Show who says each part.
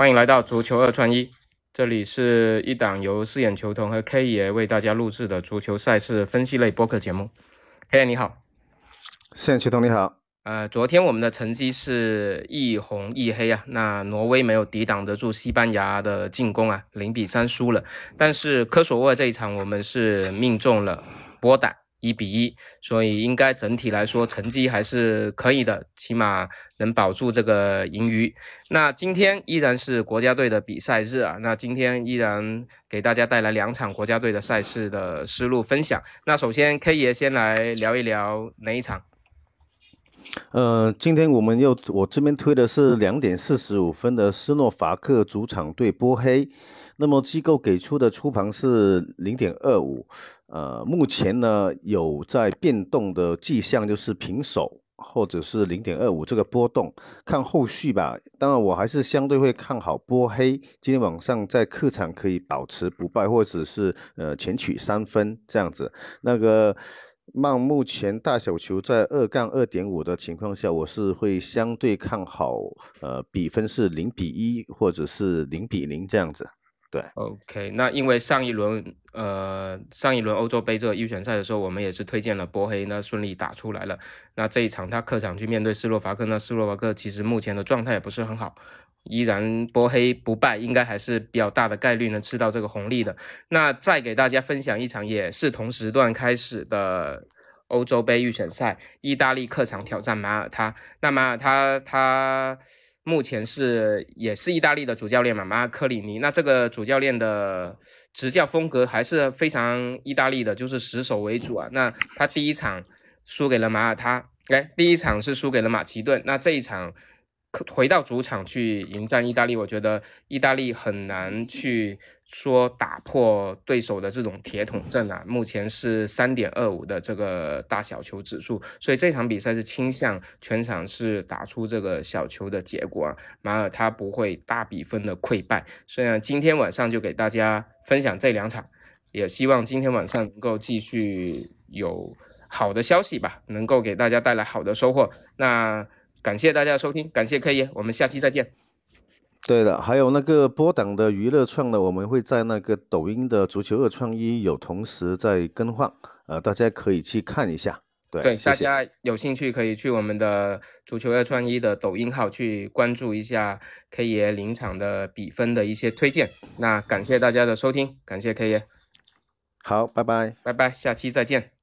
Speaker 1: 欢迎来到足球二串一，这里是一档由四眼球童和 K 爷为大家录制的足球赛事分析类播客节目。K 爷你好，
Speaker 2: 四眼球童你好。
Speaker 1: 呃，昨天我们的成绩是一红一黑啊，那挪威没有抵挡得住西班牙的进攻啊，零比三输了。但是科索沃这一场我们是命中了波胆。一比一，所以应该整体来说成绩还是可以的，起码能保住这个盈余。那今天依然是国家队的比赛日啊，那今天依然给大家带来两场国家队的赛事的思路分享。那首先 K 爷先来聊一聊哪一场？
Speaker 2: 呃，今天我们又我这边推的是两点四十五分的斯诺伐克主场对波黑，那么机构给出的出盘是零点二五。呃，目前呢有在变动的迹象，就是平手或者是零点二五这个波动，看后续吧。当然，我还是相对会看好波黑今天晚上在客场可以保持不败，或者是呃前取三分这样子。那个，曼目前大小球在二杠二点五的情况下，我是会相对看好，呃，比分是零比一或者是零比零这样子。对
Speaker 1: ，OK，那因为上一轮，呃，上一轮欧洲杯这个预选赛的时候，我们也是推荐了波黑，那顺利打出来了。那这一场他客场去面对斯洛伐克，那斯洛伐克其实目前的状态也不是很好，依然波黑不败，应该还是比较大的概率能吃到这个红利的。那再给大家分享一场也是同时段开始的欧洲杯预选赛，意大利客场挑战马耳他，那马耳他他。目前是也是意大利的主教练嘛，马尔科里尼。那这个主教练的执教风格还是非常意大利的，就是死守为主啊。那他第一场输给了马耳他，哎，第一场是输给了马其顿。那这一场回到主场去迎战意大利，我觉得意大利很难去。说打破对手的这种铁桶阵啊，目前是三点二五的这个大小球指数，所以这场比赛是倾向全场是打出这个小球的结果啊，马尔他不会大比分的溃败。虽然今天晚上就给大家分享这两场，也希望今天晚上能够继续有好的消息吧，能够给大家带来好的收获。那感谢大家的收听，感谢 K 爷，我们下期再见。
Speaker 2: 对的，还有那个波档的娱乐创呢，我们会在那个抖音的足球二创一有同时在更换，呃，大家可以去看一下。对，
Speaker 1: 大家有兴趣可以去我们的足球二创一的抖音号去关注一下 K 爷临场的比分的一些推荐。那感谢大家的收听，感谢 K 爷。
Speaker 2: 好，拜拜，
Speaker 1: 拜拜，下期再见。